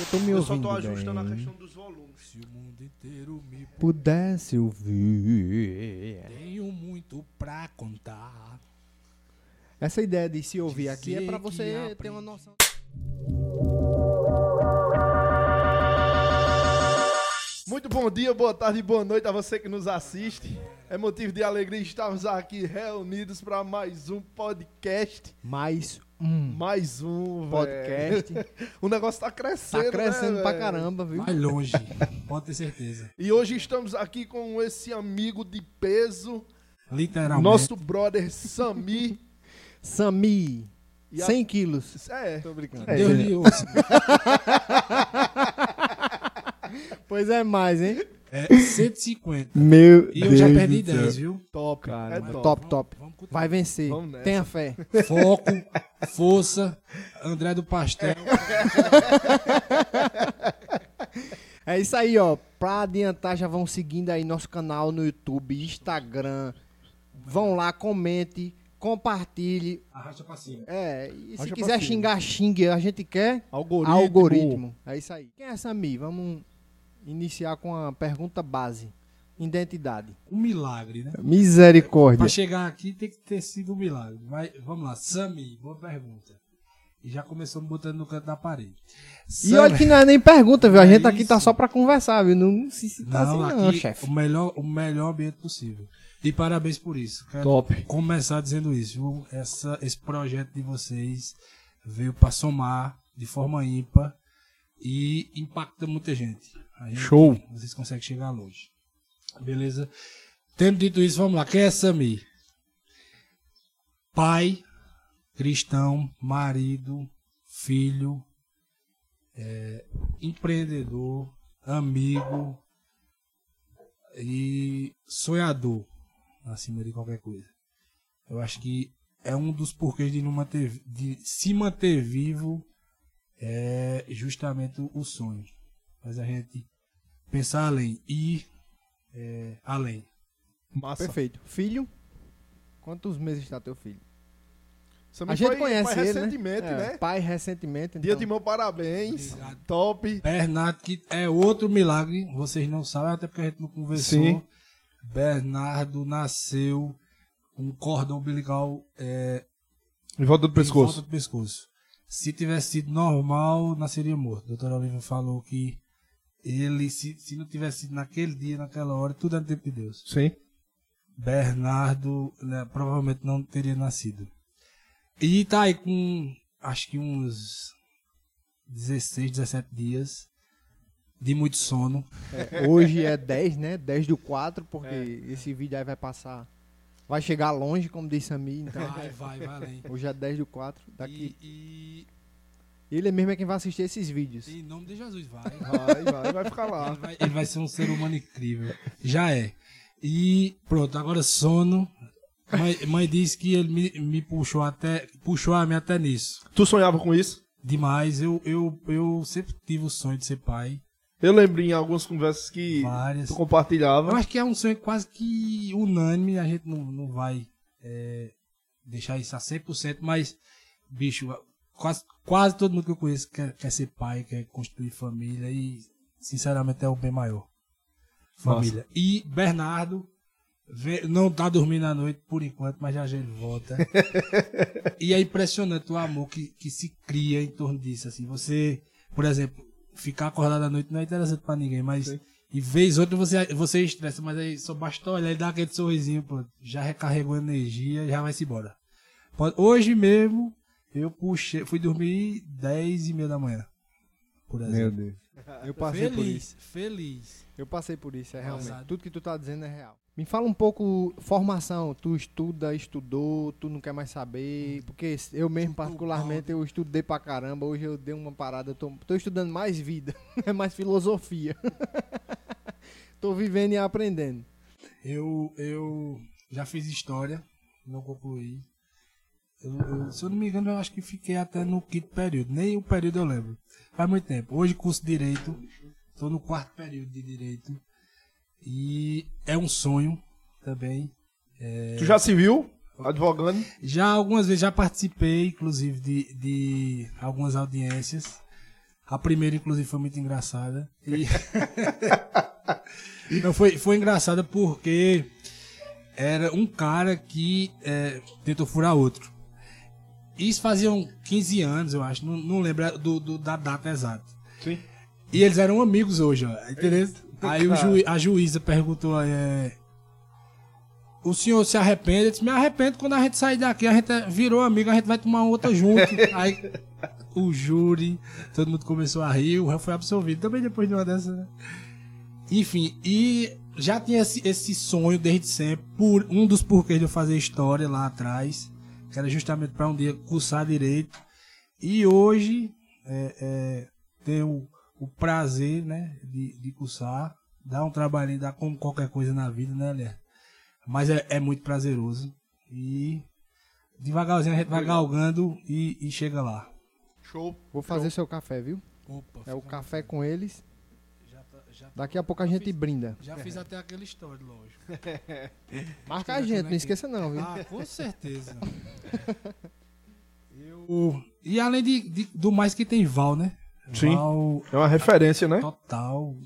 Eu tô me Eu só ouvindo tô ajustando a bem. questão dos volumes. Se o mundo inteiro me Pudesse ouvir. tenho muito pra contar. Essa ideia de se ouvir aqui é Dizer pra que você ter uma noção. Muito bom dia, boa tarde, boa noite a você que nos assiste. É motivo de alegria estarmos aqui reunidos para mais um podcast. Mais um Mais um, podcast. O negócio tá crescendo, Tá crescendo né, pra caramba, viu? Vai longe, pode ter certeza. E hoje estamos aqui com esse amigo de peso, Literalmente. nosso brother Sami. Sami, a- 100 quilos. É, Tô brincando. É. Deus lhe ouça. Pois é mais, hein? É 150. Meu E eu já perdi 10, viu? top, Cara, é top. top, top. Vamos com Vai vencer. Vamos nessa. Tenha fé. Foco, força, André do Pastel. É isso aí, ó. Pra adiantar, já vão seguindo aí nosso canal no YouTube, Instagram. Vão lá, comente, compartilhe. Arrasta pra cima. É, e se Arrasta quiser xingar, xingue. A gente quer Algoritmo. algoritmo. É isso aí. Quem é Sami? Vamos iniciar com a pergunta base. Identidade. Um milagre, né? Misericórdia. Pra chegar aqui tem que ter sido um milagre. Mas vamos lá, Sami, boa pergunta. E já começou me botando no canto da parede. E olha que não é nem pergunta, viu? A gente aqui tá só pra conversar, viu? Não se se tá Não, assim, não, aqui chefe. o melhor, o melhor ambiente possível. E parabéns por isso. Quero Top. começar dizendo isso. viu? Essa, esse projeto de vocês veio para somar de forma ímpar e impacta muita gente. A gente- Show. Vocês conseguem chegar longe. Beleza? Tendo dito isso, vamos lá. Quem é Sami? Pai, cristão, marido, filho, é, empreendedor, amigo e sonhador acima de qualquer coisa. Eu acho que é um dos porquês de, não manter, de se manter vivo é justamente o sonho. Mas a gente pensar além, ir é, além. Massa. Perfeito. Filho? Quantos meses está teu filho? A gente conhece foi ele, recentemente, né? É, né? Pai recentemente. Dia então- de meu parabéns. Obrigado. Top. Bernardo, que é outro milagre, vocês não sabem, até porque a gente não conversou. Sim. Bernardo nasceu com um cordão umbilical é, Em volta do em volta do pescoço. Se tivesse sido normal, nasceria morto. A doutora Olivia falou que ele, se, se não tivesse sido naquele dia, naquela hora, tudo é no tempo de Deus. Sim. Bernardo né, provavelmente não teria nascido. E tá aí com acho que uns 16, 17 dias de muito sono. É, hoje é 10, né? 10 do 4, porque É. esse vídeo aí vai passar. Vai chegar longe, como disse a mim. Então, Vai, vai, vai além. hoje é 10 do 4. Daqui. E, Ele mesmo é quem vai assistir esses vídeos. em nome de Jesus, vai. Vai, vai, vai ficar lá. Ele vai, ele vai ser um ser humano incrível. Já é. E pronto, agora sono. Mãe, mãe disse que ele me, me puxou até. Puxou a mim até nisso. Tu sonhava com isso? Demais. Eu, eu, eu sempre tive o sonho de ser pai. Eu lembro em algumas conversas que Várias. tu Eu compartilhava. acho que é um sonho quase que unânime. A gente não, não vai é, deixar isso a 100%, mas, bicho, quase, quase todo mundo que eu conheço quer, quer ser pai, quer construir família e, sinceramente, é o bem maior. Família. E Bernardo vê- não tá dormindo à noite por enquanto, mas já já ele volta. e é impressionante o amor que, que se cria em torno disso. Assim, você, por exemplo, ficar acordado à noite não é interessante pra ninguém, mas Sim. e vez outra você, você estressa, mas aí só basta olhar e dar aquele sorrisinho, pô, já recarregou energia, já vai-se embora. Pode- Hoje mesmo eu puxei, fui dormir 10 e meia da manhã. Por exemplo. Deus. Eu passei por isso. feliz, feliz. Eu passei por isso, é realmente. Tudo que tu tá dizendo é real. Me fala um pouco, formação. Tu estuda, estudou, tu não quer mais saber. Porque eu mesmo, particularmente, eu estudei pra caramba. Hoje eu dei uma parada, eu tô, tô estudando mais vida, é mais filosofia. tô vivendo e aprendendo. Eu, eu já fiz história, não concluí. Eu, eu- se eu não me engano, eu acho que fiquei até no quinto período. Nem o período eu lembro. Faz muito tempo. Hoje curso Direito. Estou no quarto período de Direito. E é um sonho também. Tu já se viu advogando? Já algumas vezes já participei, inclusive, de, de algumas audiências. A primeira, inclusive, foi muito engraçada. E... Não, foi, foi engraçada porque era um cara que é, tentou furar outro. Isso faziam 15 anos, eu acho. Não, não lembro do, do- da data exata. Sim. E eles eram amigos hoje, ó. Entendeu? Aí o ju- a juíza perguntou: é, O senhor se arrepende? Ele disse: Me arrependo quando a gente sair daqui. A gente virou amigo, a gente vai tomar outra junto. Aí o júri, todo mundo começou a rir, o réu foi absolvido. Também depois de uma dessas, né? Enfim, e já tinha esse, esse sonho desde sempre. Por um dos porquês de eu fazer história lá atrás, que era justamente para um dia cursar direito. E hoje é, é, tenho o prazer, né, de, de cursar. Dá um trabalhinho, dá como qualquer coisa na vida, né, Léo? Mas é, é muito prazeroso. E devagarzinho a gente vai galgando e, e chega lá. Show. Vou fazer seu café, viu? Opa, É o café com eles. Já, Daqui a pouco a gente brinda. já fiz até aquela história, lógico. Marca a gente, não esqueça não, viu? Ah, com certeza. Eu... E além de, de- do mais que tem Val, né? Sim. Val É uma referência, né? total.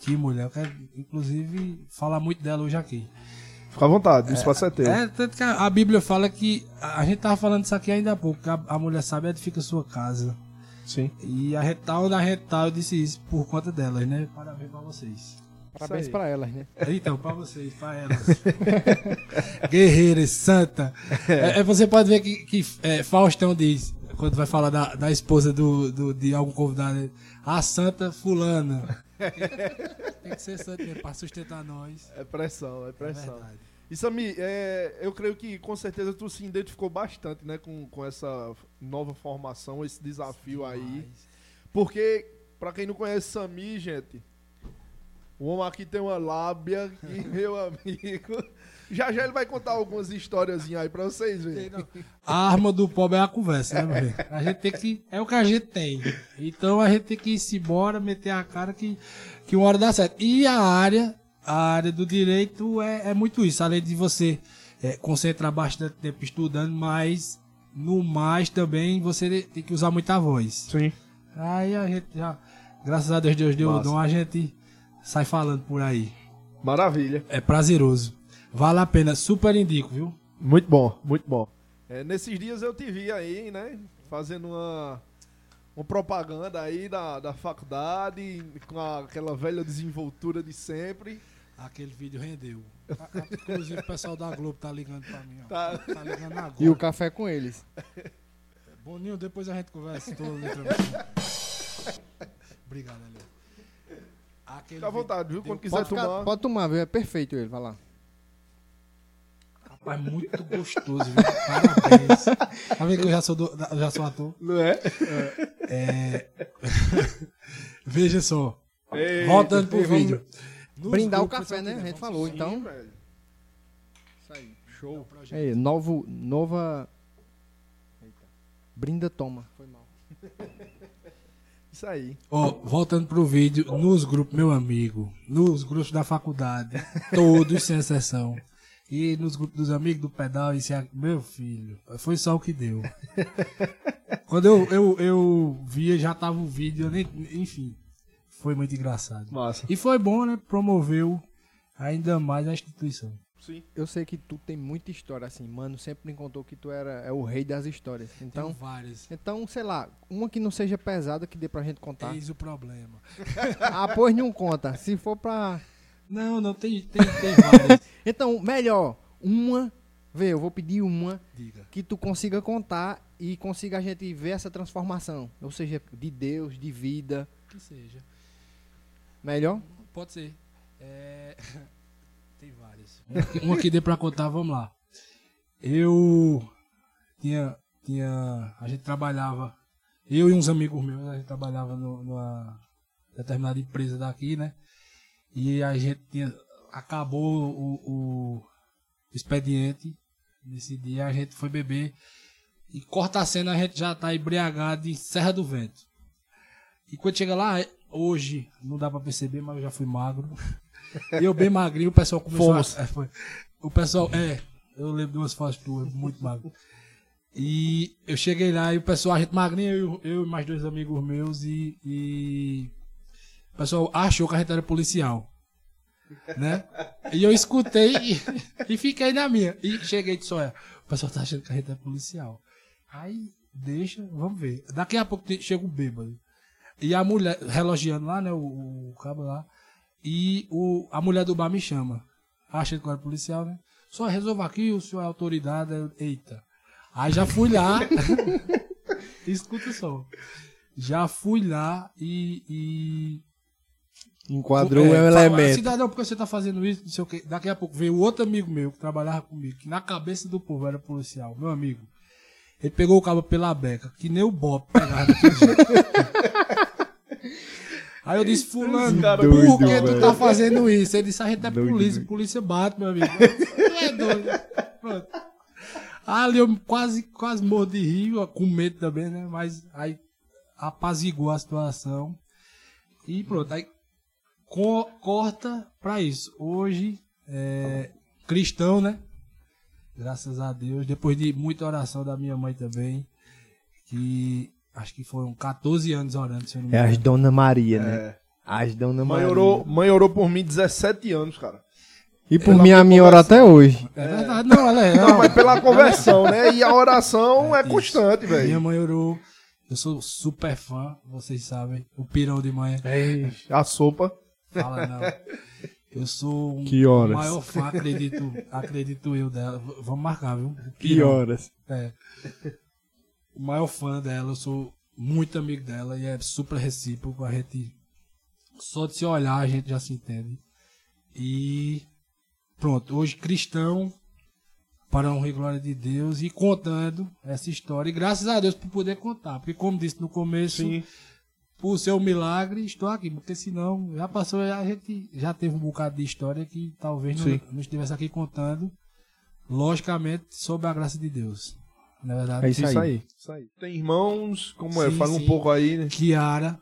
Que mulher. Eu quero, inclusive, falar muito dela hoje aqui. Fica à vontade, o espaço é teu. É, tanto que a, a Bíblia fala que. A, gente tava falando isso aqui ainda há pouco, que a, a mulher sábia edifica sua casa. Sim. E a retal da retal eu disse isso por conta delas, né? Parabéns pra vocês. Parabéns pra elas, né? Então, pra vocês, pra elas. Guerreiras, santa. É, é, você pode ver que, que é, Faustão diz, quando vai falar da, da esposa do, do- de algum convidado, a santa fulana. Tem que ser santa mesmo, pra sustentar nós. É pressão, é É pressão. verdade. E Sami, é, eu creio que com certeza tu se identificou bastante, né, com, com essa nova formação, esse desafio aí. Porque, pra quem não conhece Sami, gente, o homem aqui tem uma lábia que, meu amigo. Já já ele vai contar algumas histórias aí pra vocês verem. A arma do pobre é a conversa, né, meu? A gente tem que. É o que a gente tem. Então a gente tem que ir embora, meter a cara que, que uma hora dá certo. E a área, a área do direito é, é muito isso. Além de você é, concentrar bastante tempo estudando, mas no mais também você tem que usar muita voz. Sim. Aí a gente já. Graças a Deus, Deus deu o Massa. dom, a gente sai falando por aí. Maravilha. É prazeroso. Vale a pena, super indico, viu? Muito bom, muito bom. É, nesses dias eu te vi aí, né? Fazendo uma, uma propaganda aí da, da faculdade, com a- aquela velha desenvoltura de sempre. Aquele vídeo rendeu. A- a- Inclusive o pessoal da Globo tá ligando pra mim, ó. Tá. Tá, ligando agora. E o café com eles. Boninho, depois a gente conversa. Transmitindo. Obrigado, Elio. Aquele Fica à vontade, viu? Quando quiser Pode, ficar- tomar. pode tomar, viu? É perfeito ele, vai lá. Rapaz, muito gostoso, viu? Parabéns. Tá vendo que eu já sou, do- já sou ator? Não é? É... Veja só. Eita, Voltando pro vamos vídeo. Nos Brindar o café, né? A vamos gente falou, sim. então. velho. Isso aí. Show. É, novo, nova. Eita. Brinda toma. Foi mal. Isso aí. Ó, voltando pro vídeo, nos grupos, meu amigo, nos grupos da faculdade, todos sem exceção. E nos grupos dos amigos do pedal, isso é, meu filho, foi só o que deu. Quando eu, eu, eu via, já tava o vídeo, eu nem, enfim, foi muito engraçado. Massa. E foi bom, né? Promoveu ainda mais a instituição. Sim. Eu sei que tu tem muita história, assim. Mano, sempre me contou que tu era é o rei das histórias. Então, Então, várias. então sei lá, uma que não seja pesada que dê pra gente contar. Eis o problema. Ah, pois não conta. Se for pra. Não, não, tem, tem, tem várias. Então, melhor, uma. Vê, eu vou pedir uma Diga. que tu consiga contar e consiga a gente ver essa transformação. Ou seja, de Deus, de vida. Que seja. Melhor? Pode ser. É, Tem várias. Uma que, dê pra contar, vamos lá. Eu tinha, tinha. A gente trabalhava. Eu e uns amigos meus, a gente trabalhava no- numa determinada empresa daqui, né? E a gente tinha. Acabou o, o expediente. Nesse dia a gente foi beber. E corta a cena, a gente já tá embriagado em Serra do Vento. E quando chega lá, hoje, não dá pra perceber, mas eu já fui magro. Eu bem magrinho, o pessoal começou Fomos. a. é, foi. O pessoal, é, eu lembro de umas fotos tuas, muito magro. E eu cheguei lá e o pessoal, a gente magrinha, eu, eu e mais dois amigos meus, e, e o pessoal achou que a gente era policial. Né? E eu escutei e, e fiquei na minha. E cheguei e disse: olha, o pessoal tá achando que a gente é policial. Aí, deixa, vamos ver. Daqui a pouco chega o bêbado. E a mulher, relogiando lá, né? O, o cabo lá. E o, a mulher do bar me chama. Achando que eu era policial, né? Só resolva aqui, o senhor é autoridade. Eu, Eita. Aí já fui lá. Escuta só. Já fui lá e. e Enquadrou é, o fala, elemento. Cidadão, por que você tá fazendo isso? Não sei o quê. Daqui a pouco veio outro amigo meu que trabalhava comigo, que na cabeça do povo era policial, meu amigo. Ele pegou o cabo pela beca, que nem o Bob pegava. Aí eu disse, fulano, cara por doido, que tu tá fazendo isso? Ele disse, a gente é Doido, polícia, doido. polícia bate, meu amigo. Tu é doido. Pronto. Ali eu quase, quase morro de rir, com medo também, né? Mas aí apaziguou a situação. E pronto, aí co- corta pra isso. Hoje, é, cristão, né? Graças a Deus. Depois de muita oração da minha mãe também. Que acho que foram 14 anos orando, se eu não me É engano. as Dona Maria, né? É. As Dona Mãe Maria. orou, mãe orou por mim 17 anos, cara. E por Ela mim, a minha ora até hoje. É verdade, não, ela é. Não, não. mas pela conversão, né? E a oração é Isso. constante, Minha velho. mãe orou. Eu sou super fã, vocês sabem. O pirão de manhã. A sopa. Fala não. Eu sou um Que horas? o maior fã, acredito, acredito eu dela. V- Vamos marcar, viu? O Que pirão. horas. É. O maior fã dela, eu sou muito amigo dela e é super recíproco. A gente. Só de se olhar a gente já se entende. E. Pronto, hoje cristão, para a honra e glória de Deus, e contando essa história. E graças a Deus por poder contar. Porque, como disse no começo, Sim. por ser um milagre, estou aqui. Porque senão, já passou, a gente já teve um bocado de história que talvez não, não estivesse aqui contando. Logicamente, sob a graça de Deus. Na verdade, É isso Isso aí. aí. Isso aí. Tem irmãos, como é? Sim, Fala um sim. pouco aí, né? Kiara.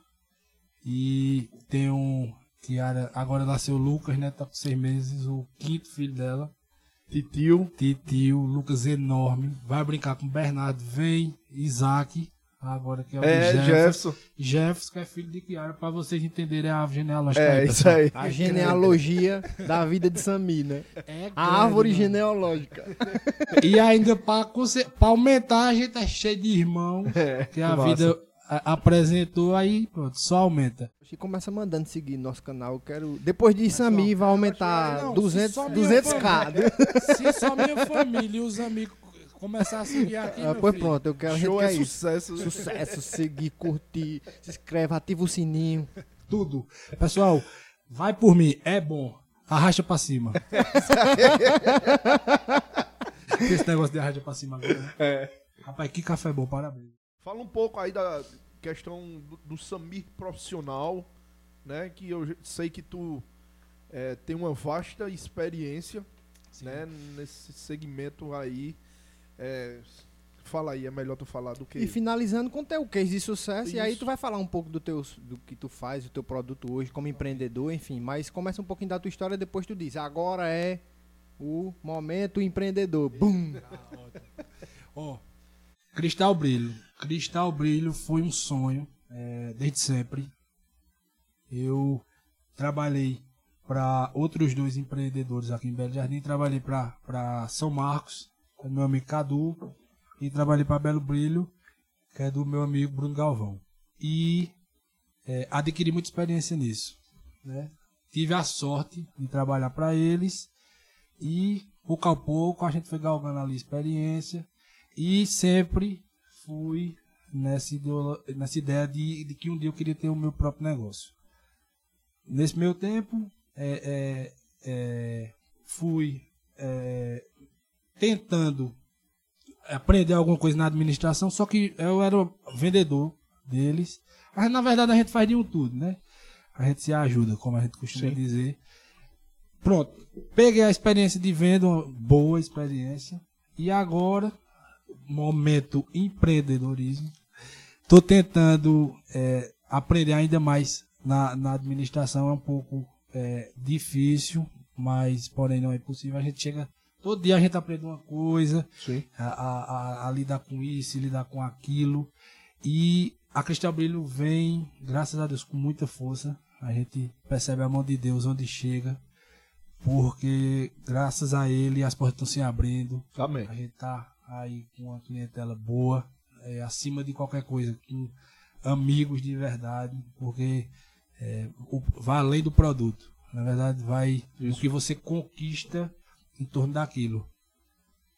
E tem um. Kiara, agora nasceu o Lucas, né? Tá com seis meses, o quinto filho dela. Titio. Titio, Lucas enorme. Vai brincar com o Bernardo. Vem, Isaac. Agora que é o É, Jefferson. Jefferson. Jefferson, que é filho de Kiara, pra vocês entenderem a árvore genealógica. É, aí, isso aí. A genealogia da vida de Sami, né? É A grande, árvore mano. genealógica. E ainda pra aumentar, a gente é cheio de irmão. que a massa. vida a- apresentou, aí pronto, só aumenta. E começa mandando seguir nosso canal. Eu quero. Depois de Sami, vai aumentar Não, 200, se só minha 200k. Se só minha família e os amigos começar a seguir aqui, Ah, meu pois filho, pronto, eu quero. A gente Show é isso. sucesso. Sucesso, seguir, curtir, se inscreve, ativa o sininho. tudo. Pessoal, vai por mim, é bom. Arrasta pra cima. Esse negócio de arrasta pra cima agora. né? É. Rapaz, que café bom, parabéns. Fala um pouco aí da questão do, do Samir profissional, né? Que eu sei que tu é, tem uma vasta experiência, né? Nesse segmento aí. É, fala aí, é melhor tu falar do que... E finalizando com o teu case de sucesso. E aí Isso. tu vai falar um pouco do, teu, do que tu faz, o teu produto hoje como empreendedor, enfim. Mas começa um pouquinho da tua história, depois tu diz. Agora é o momento empreendedor. Bum! Ó, Cristal Brilho. Cristal Brilho foi um sonho é, desde sempre. Eu trabalhei para outros dois empreendedores aqui em Belo Jardim. Trabalhei para São Marcos, do meu amigo Cadu, e trabalhei para Belo Brilho, que é do meu amigo Bruno Galvão. E é, adquiri muita experiência nisso. Né? Tive a sorte de trabalhar para eles e pouco a pouco a gente foi galgando ali experiência e sempre fui nessa, ideolo- nessa ideia de, de que um dia eu queria ter o meu próprio negócio. Nesse meu tempo, é, é, é, fui é, tentando aprender alguma coisa na administração, só que eu era vendedor deles. Mas na verdade a gente faz de um tudo, né? A gente se ajuda, como a gente costuma Sim. dizer. Pronto, peguei a experiência de venda, uma boa experiência. E agora, momento empreendedorismo. Estou tentando é, aprender ainda mais na, na administração. É um pouco é, difícil, mas porém não é impossível. A gente chega todo dia a gente aprende uma coisa, Sim. a, a- a- lidar com isso, lidar com aquilo. E a Cristal Brilho vem, graças a Deus, com muita força. A gente percebe a mão de Deus onde chega, porque graças a ele as portas estão se abrindo. Amém. A gente tá aí com uma clientela boa, é, acima de qualquer coisa, com amigos de verdade, porque é, o- vai além do produto. Na verdade, vai o que você conquista em torno daquilo.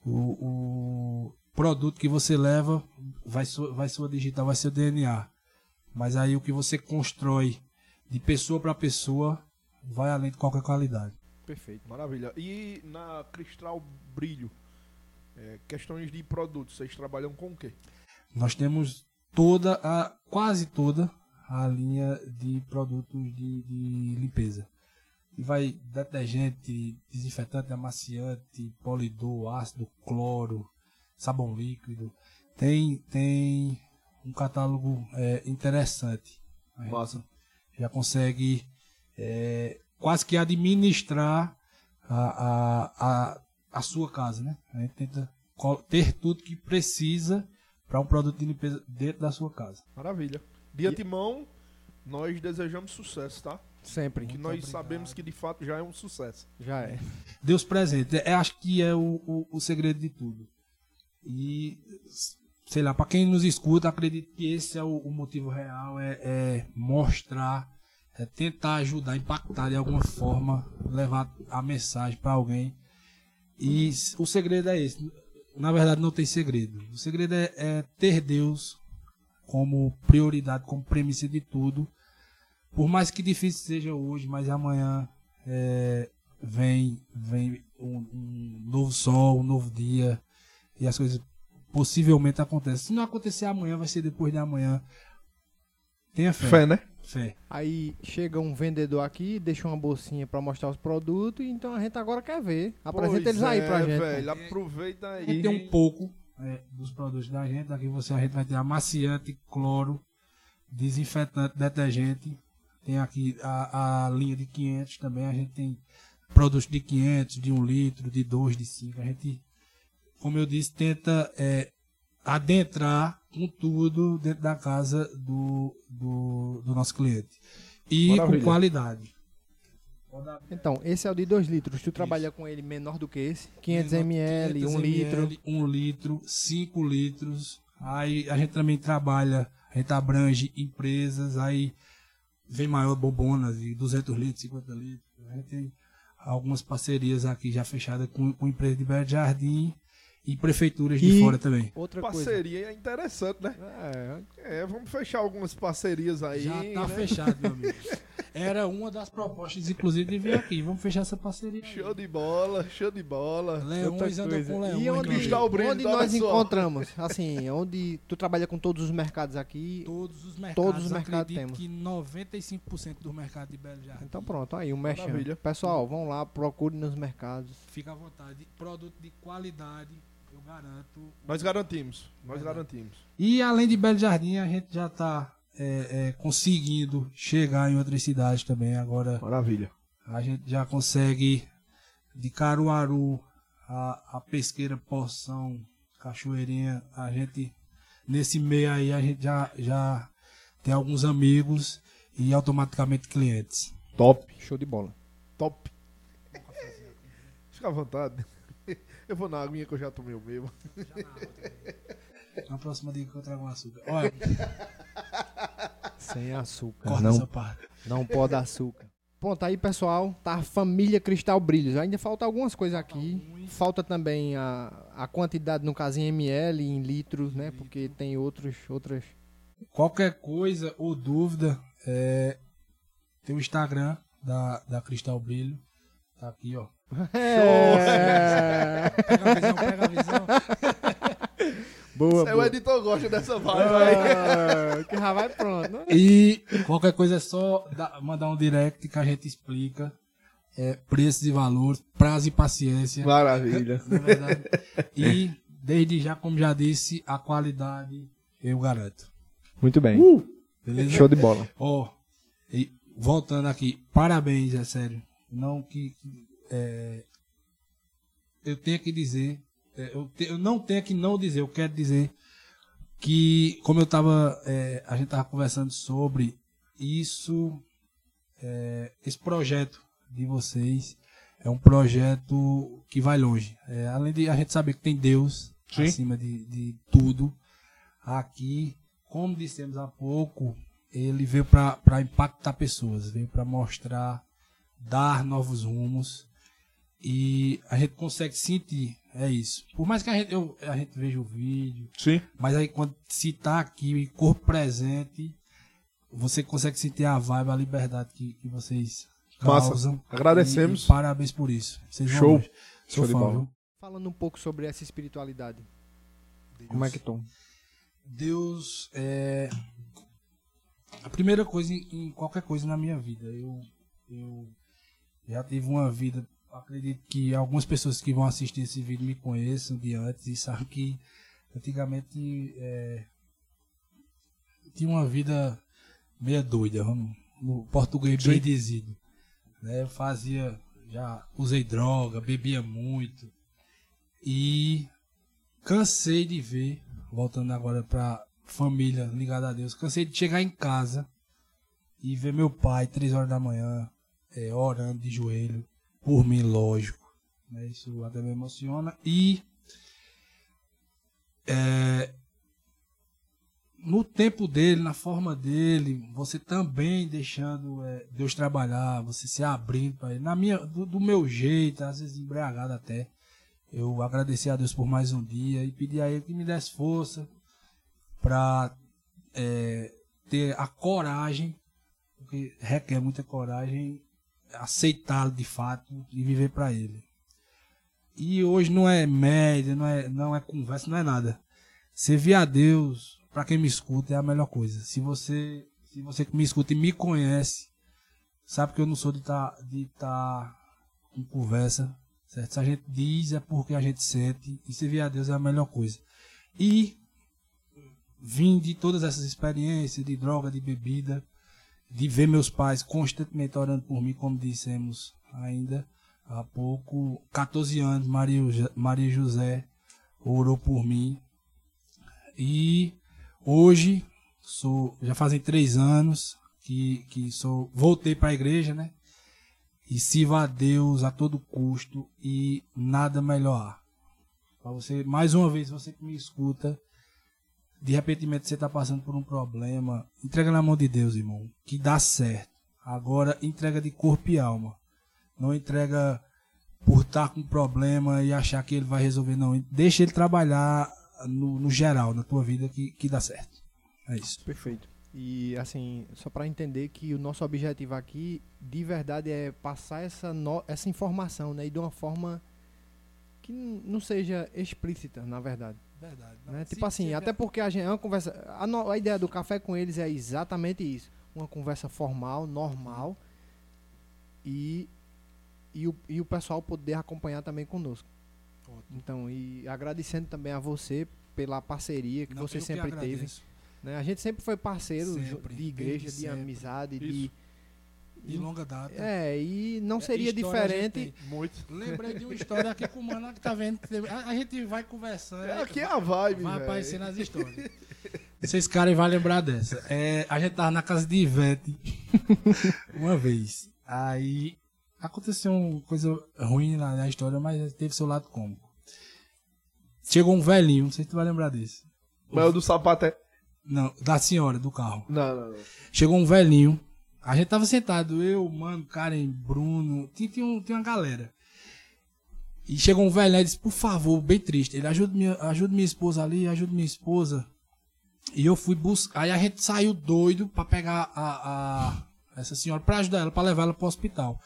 O, o produto que você leva vai sua, vai sua digital, vai seu DNA. Mas aí o que você constrói de pessoa para pessoa vai além de qualquer qualidade. Perfeito. Maravilha. E na Cristal Brilho, é, questões de produtos, vocês trabalham com o quê? Nós temos toda a quase toda a linha de produtos de, de limpeza. E vai detergente, desinfetante, amaciante, polidor, ácido, cloro, sabão líquido. Tem tem um catálogo é, interessante. A gente já consegue é, quase que administrar a, a, a, a sua casa, né? A gente tenta ter tudo que precisa para um produto de limpeza dentro da sua casa. Maravilha. De antemão, nós desejamos sucesso, tá? Sempre. Que nós obrigado. sabemos que de fato já é um sucesso. Já é. Deus presente, é, acho que é o, o, o segredo de tudo. E, sei lá, para quem nos escuta, acredito que esse é o, o motivo real, é, é mostrar, é tentar ajudar, impactar de alguma forma, levar a mensagem para alguém. E o segredo é esse. Na verdade, não tem segredo. O segredo é, é ter Deus como prioridade, como premissa de tudo. Por mais que difícil seja hoje, mas amanhã é, vem, vem um, um novo sol, um novo dia e as coisas possivelmente acontecem. Se não acontecer amanhã, vai ser depois de amanhã. Tenha fé. Fé, né? Fé. Aí chega um vendedor aqui, deixa uma bolsinha pra mostrar os produtos, então a gente agora quer ver. Apresenta Pois eles aí é, pra gente. velho. Aproveita A aí. gente tem um pouco é, dos produtos da gente. Aqui você a gente vai ter amaciante, cloro, desinfetante, detergente. Tem aqui a, a linha de 500 também. A gente tem produtos de 500, de 1 litro, de 2, de 5. A gente, como eu disse, tenta é, adentrar com tudo dentro da casa do, do, do nosso cliente. E Maravilha. com qualidade. Então, esse é o de 2 litros. Tu trabalha com ele menor do que esse? 500 Menor- ml, 1 500 litro. ml, 1 litro, 5 litros. Aí a gente também trabalha, a gente abrange empresas, aí vem maior bobonas de 200 litros, 50 litros. A gente tem algumas parcerias aqui já fechadas com, com empresas de Belo Jardim e prefeituras de E- fora também. Outra coisa. Parceria é interessante, né? É, É, vamos fechar algumas parcerias aí. Já tá né? fechado, meu amigo. Era uma das propostas, inclusive, de vir aqui. Vamos fechar essa parceria. aí. Show de bola, show de bola. Leões andam coisa. com leões. E onde, Cristal amigo. Brilho onde nós sua- encontramos? Assim, onde tu trabalha com todos os mercados aqui. Todos os mercados, Todos os mercados temos. que 95% do mercado de Belo Jardim. Então pronto, aí um merchan. Maravilha. Pessoal, vão lá, procurem nos mercados. Fica à vontade. Produto de qualidade, garanto. Nós garantimos. Nós Verdade. garantimos. E além de Belo Jardim, a gente já está conseguindo chegar em outras cidades também. Agora Maravilha. a gente já consegue de Caruaru a, a pesqueira Poção, Cachoeirinha. A gente, nesse meio aí, a gente já, já tem alguns amigos e automaticamente clientes. Top. Show de bola. Top. Fica à vontade. Eu vou na aguinha que eu já tomei o meu. Na próxima dica que eu trago um açúcar. Olha, Sem açúcar. corta não, essa parte. não pode açúcar. Pronto, aí pessoal, tá a família Cristal Brilhos. Ainda falta algumas coisas aqui. Falta também a, a quantidade, no caso em ml, em litros, né? Porque tem outros, outras. Qualquer coisa ou dúvida, é, tem o Instagram da, da Cristal Brilho. Tá aqui, ó. É... Pega a visão, pega a visão. boa, É, o boa. editor gosta dessa vibe aí. Ah, que já vai pronto. né? E qualquer coisa é só dar- mandar um direct que a gente explica. É, preços e valores, prazo e paciência. Maravilha. verdade. E desde já, como já disse, a qualidade eu garanto. Muito bem. Beleza? Show de bola. Ó, e voltando aqui, parabéns, é sério. Não que, que, é, eu tenho que dizer, é, eu, te, eu não tenho que não dizer, eu quero dizer que, como eu tava, é, a gente tava conversando sobre isso, é, esse projeto de vocês é um projeto que vai longe. É, além de a gente saber que tem Deus Sim. acima de, de tudo, aqui, como dissemos há pouco, ele veio para impactar pessoas, veio para mostrar, dar novos rumos. E a gente consegue sentir, é isso. Por mais que a gente, eu, a gente veja o vídeo, Sim. mas aí quando se tá aqui, corpo presente, você consegue sentir a vibe, a liberdade que, que vocês Massa. causam. Agradecemos. E, e parabéns por isso. Vocês vão Show. de fã, bola. Falando um pouco sobre essa espiritualidade. Como é que tu? Deus é a primeira coisa em, em qualquer coisa na minha vida. Eu, eu já tive uma vida. Acredito que algumas pessoas que vão assistir esse vídeo me conheçam de antes e sabem que antigamente é, tinha uma vida meia doida, vamos, no português bem dizido. Né? Eu fazia, já usei droga, bebia muito e cansei de ver, voltando agora pra família ligada a Deus, cansei de chegar em casa e ver meu pai três horas da manhã é, orando de joelho por mim, lógico. né? Isso até me emociona. E é, no tempo dele, na forma dele, você também deixando é, Deus trabalhar, você se abrindo para ele. Na minha, do, do meu jeito, às vezes embriagado até. Eu agradeci a Deus por mais um dia e pedi a Ele que me desse força para ter a coragem, porque requer muita coragem, aceitá-lo de fato e viver para Ele. E hoje não é média, não é, não é conversa, não é nada. Servir a Deus, para quem me escuta, é a melhor coisa. Se você, se você que me escuta e me conhece, sabe que eu não sou de estar de tá com conversa, certo? Se a gente diz é porque a gente sente e servir a Deus é a melhor coisa. E vim de todas essas experiências de droga, de bebida, de ver meus pais constantemente orando por mim, como dissemos ainda há pouco, 14 anos, Maria, Maria José orou por mim. E hoje, sou, já fazem três anos que, que sou, voltei para a igreja, né? E sirvo a Deus a todo custo e nada melhor. Para você, mais uma vez, você que me escuta, de repente você está passando por um problema, entrega na mão de Deus, irmão, que dá certo. Agora, entrega de corpo e alma. Não entrega por estar com problema e achar que ele vai resolver, não. Deixa ele trabalhar no, no geral, na tua vida, que, que dá certo. É isso. Perfeito. E assim, só para entender que o nosso objetivo aqui, de verdade, é passar essa, no- essa informação, né? E de uma forma que não seja explícita, na verdade. Verdade. né? Tipo assim, até porque a gente é uma conversa. A, no- a ideia do café com eles é exatamente isso. Uma conversa formal, normal. E, e, o, e o pessoal poder acompanhar também conosco. Então, e agradecendo também a você pela parceria que você sempre teve. né? A gente sempre foi parceiro Sempre, de igreja, de sempre. amizade, de. Isso. De longa data. É, e não seria História a gente diferente. Muito. Lembrei de uma história aqui com o mano que tá vendo. que A, a gente vai conversando. É, aqui é a vibe, Vai velho. aparecer nas histórias. Vocês caras vão lembrar dessa. É, a gente tava na casa de Ivete uma vez. Aí aconteceu uma coisa ruim na, na história, mas teve seu lado cômico. Chegou um velhinho, não sei se tu vai lembrar desse. Mas o do sapato é... Não, da senhora, do carro. Não, não, não. Chegou um velhinho. A gente tava sentado, eu, mano, Karen, Bruno, tinha, tinha, um- tinha uma galera. E chegou um velhinho e disse, por favor, bem triste, ele ajuda minha, ajuda minha esposa ali, ajuda minha esposa. E eu fui buscar. Aí a gente saiu doido pra pegar a, a- essa senhora pra ajudar ela, pra levar ela pro hospital.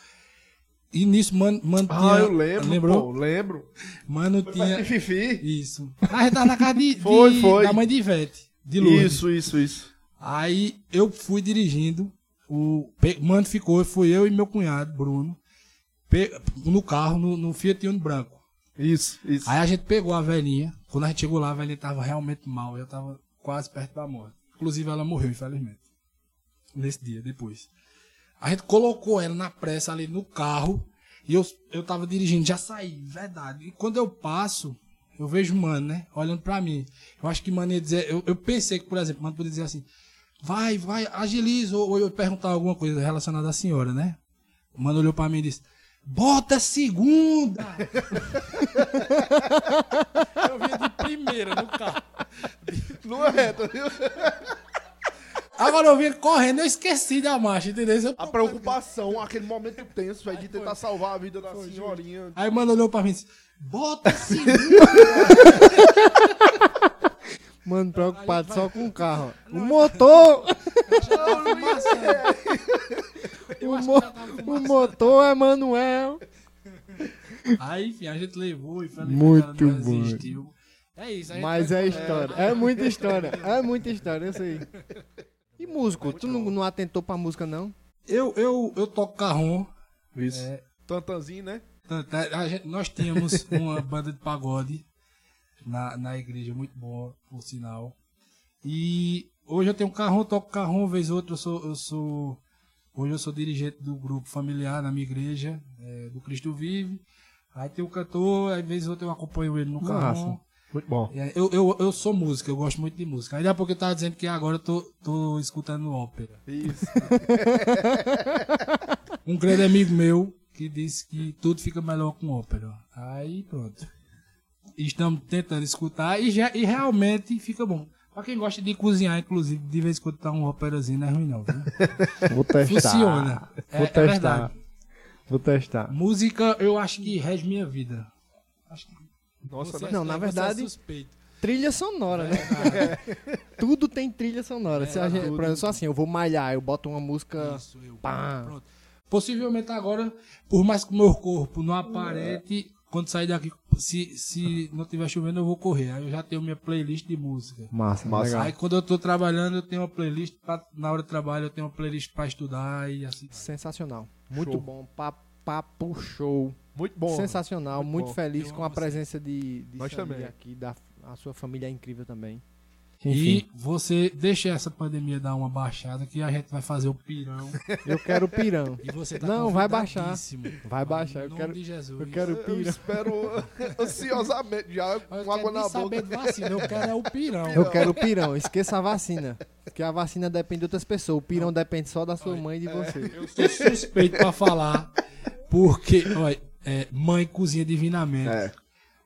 E nisso, mano, mano Ah, tinha- eu lembro, Lembrou? pô, lembro. Mano Foi tinha. Fifi. Isso. A gente tava na casa de, de- Foi, foi. da mãe de Ivete, de Lourdes. Isso, isso, isso. Aí eu fui dirigindo, o mano ficou, fui eu e meu cunhado, Bruno, no carro, no, no Fiat Uno branco. Isso, isso. Aí a gente pegou a velhinha, quando a gente chegou lá, a velhinha tava realmente mal, já tava quase perto da morte. Inclusive ela morreu, infelizmente. Nesse dia, depois. A gente colocou ela na pressa ali no carro E eu, eu tava dirigindo, já saí, verdade. E quando eu passo, eu vejo o mano, né? Olhando pra mim. Eu acho que mano ia dizer. Eu, eu pensei que, por exemplo, mano poderia dizer assim: vai, vai, agiliza. Ou, ou eu perguntar alguma coisa relacionada à senhora, né? O mano olhou pra mim e disse: Bota segunda! eu vinha de primeira no carro. Não é, tá viu? Agora eu vim correndo, eu esqueci da marcha, entendeu? Eu- A preocupação, aquele momento tenso, velho, de tentar salvar a vida da senhorinha. Aí o mano olhou pra mim e disse: Bota segunda! Mano, preocupado só com o carro. ó. O motor! Eu O, mo- fumaçando. motor é Manuel. Aí, enfim, a gente levou e foi Muito não bom. resistiu. É isso, Mas vai- é história. É muita história. É muita história, eu sei. E músico? Tu não, não atentou pra música, não? Eu, eu, eu toco carrom. Isso. É, Tantanzinho, né? gente- nós tínhamos uma banda de pagode na, na igreja, muito boa, por sinal. E hoje eu tenho um carrom, toco carrom, vez ou outra eu sou, eu sou. Hoje eu sou dirigente do grupo familiar na minha igreja, é, do Cristo Vive. Aí tem o cantor, às vezes outra eu acompanho ele no carrom. Muito bom. É, Eu, eu, eu sou músico, eu gosto muito de música. Ainda há pouco eu tava dizendo que agora eu tô, tô escutando ópera. Isso. Um grande amigo meu que disse que tudo fica melhor com ópera. Aí pronto. Estamos tentando escutar e, já, e realmente fica bom. Pra quem gosta de cozinhar, inclusive, de vez em quando tá um óperazinho, não é ruim não. Viu? Vou testar. Funciona. É, Vou é testar. verdade. Vou testar. Música, eu acho que rege minha vida. Acho que Nossa, você né? Não, na você verdade- É suspeito. Trilha sonora, né? Tudo tem trilha sonora. Se a gente, por exemplo, só assim, eu vou malhar, eu boto uma música. Isso, eu. Pá. Pronto. Possivelmente agora, por mais que o meu corpo não aparente, quando sair daqui, se, se não tiver chovendo, eu vou correr. Aí eu já tenho minha playlist de música. Massa, Massa. legal. Aí quando eu tô trabalhando, eu tenho uma playlist pra, na hora do trabalho, eu tenho uma playlist pra estudar e assim. Sensacional. Muito Show. bom. Pa- Papo show. Muito bom. Sensacional. Muito Muito, bom. feliz com a presença de, de Nós também. aqui. Da, a sua família é incrível também. E você deixa essa pandemia dar uma baixada que a gente vai fazer o pirão. eu quero o pirão. E você tá Não, vai baixar. Vai baixar. Eu nome quero, de Jesus. eu quero o Eu pirão. espero ansiosamente já Eu com quero água na saber boca. de vacina, eu quero é o pirão. Eu quero o pirão. Esqueça a vacina. Porque a vacina depende de outras pessoas. O pirão depende só da sua mãe e de você. Eu sou suspeito pra falar, porque, olha, é, mãe cozinha divinamente. É.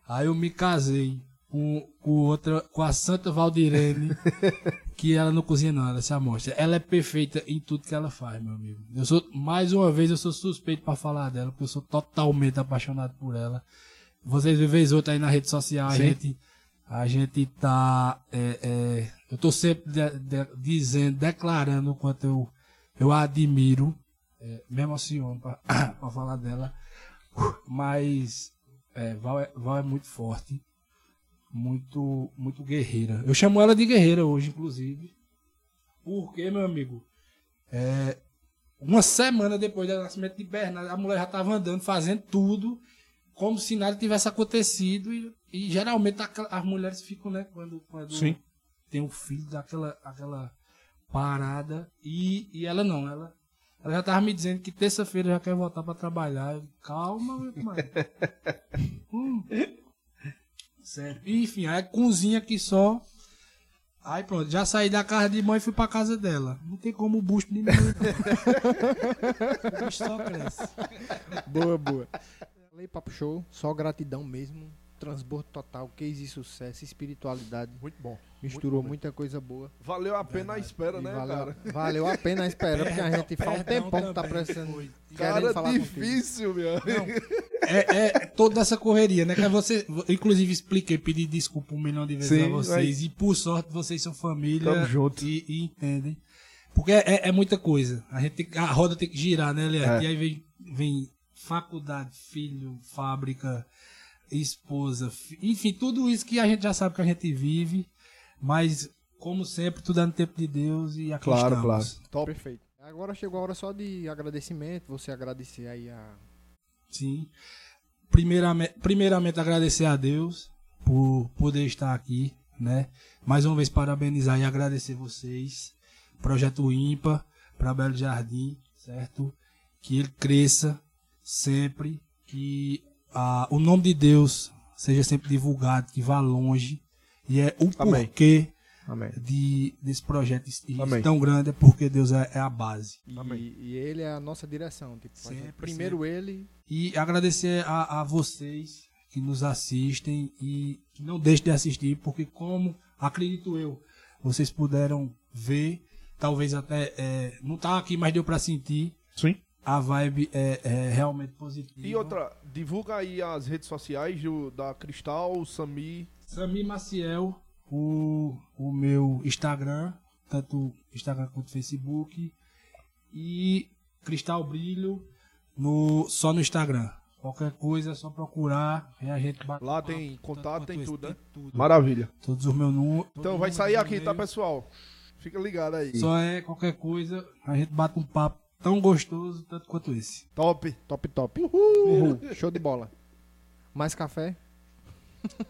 Aí eu me casei com, com outra, com a Santa Valdirene, que ela não cozinha não, ela se amostra. Ela é perfeita em tudo que ela faz, meu amigo. Eu sou, mais uma vez, eu sou suspeito pra falar dela, porque eu sou totalmente apaixonado por ela. Vocês de vez ou outra aí na rede social, a gente, a gente tá, é, é, eu tô sempre de- de- dizendo, declarando o quanto eu, eu a admiro, é, me emociono pra falar dela, mas é, Val, é, Val é muito forte, muito, muito guerreira. Eu chamo ela de guerreira hoje, inclusive. Porque, meu amigo, é, uma semana depois do nascimento de Bernardo, a mulher já estava andando, fazendo tudo, como se nada tivesse acontecido. E, e geralmente aquela- as mulheres ficam, né, quando, quando Sim. tem um filho, daquela aquela parada. E, e ela não, ela, ela já tava me dizendo que terça-feira já quer voltar para trabalhar. Eu, Calma, meu irmão. Hum. Sério. E, Enfim, aí cozinha aqui só. Aí pronto, já saí da casa de mãe e fui pra casa dela. Não tem como o busto diminuir. não. o busto só cresce. Boa, boa. Falei papo show. Só gratidão mesmo. Transbordo total. Case de sucesso. Espiritualidade. Muito bom. Misturou bom. muita coisa boa. Valeu a pena a espera, E né, valeu, cara? valeu a pena esperar, porque a gente faz um tempão que tá. Querendo Cara, falar difícil, meu. É, é toda essa correria, né? Que você, inclusive, expliquei, pedi desculpa um milhão de vezes Sim, a vocês. E por sorte, vocês são família. Tamo junto. E, e entendem. Porque é, é muita coisa. A, gente tem a roda tem que girar, né, Leandro? É. E aí vem, vem faculdade, filho, fábrica, esposa, fi- enfim, tudo isso que a gente já sabe que a gente vive. Mas, como sempre, tudo é no tempo de Deus e aqui Claro, estamos. claro. Top. Perfeito. Agora chegou a hora só de agradecimento. Você agradecer aí a. Sim. Primeiramente, primeiramente agradecer a Deus por poder estar aqui, né? Mais uma vez parabenizar e agradecer vocês. Projeto ímpar para Belo Jardim, certo? Que ele cresça sempre que ah, o nome de Deus seja sempre divulgado, que vá longe. E é o Amém. porquê Amém. de, desse projeto Amém. tão grande, é porque Deus é, é a base. E, e ele é a nossa direção. Tipo, Sempre, primeiro ele. E agradecer a, a vocês que nos assistem e que não deixem de assistir, porque como acredito eu, vocês puderam ver, talvez até é, não tá aqui, mas deu para sentir Sim. A vibe é, é realmente positiva. E outra, divulga aí as redes sociais do- da Cristal, Sami. Sami Maciel, o, o meu Instagram, tanto Instagram quanto Facebook. E Cristal Brilho no, só no Instagram. Qualquer coisa é só procurar e a gente bate Lá papo, tem contato, tem tudo, né? tudo. Maravilha. Todos os meus números. Então vai sair aqui, tá, pessoal? Fica ligado aí. Só é qualquer coisa, a gente bate um papo tão gostoso tanto quanto esse. Top, top, top. Uhul, show de bola. Mais café?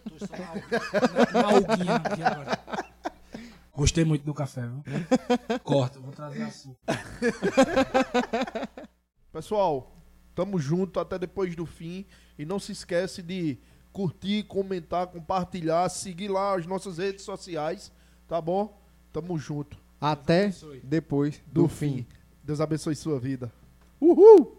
Tô só na, na alguinha aqui agora. Gostei muito do café, viu? Corta, vou trazer açúcar. Pessoal, tamo junto até depois do fim. E não se esquece de curtir, comentar, compartilhar, seguir lá as nossas redes sociais, tá bom? Tamo junto. Até depois do, fim. Deus abençoe sua vida. Uhul!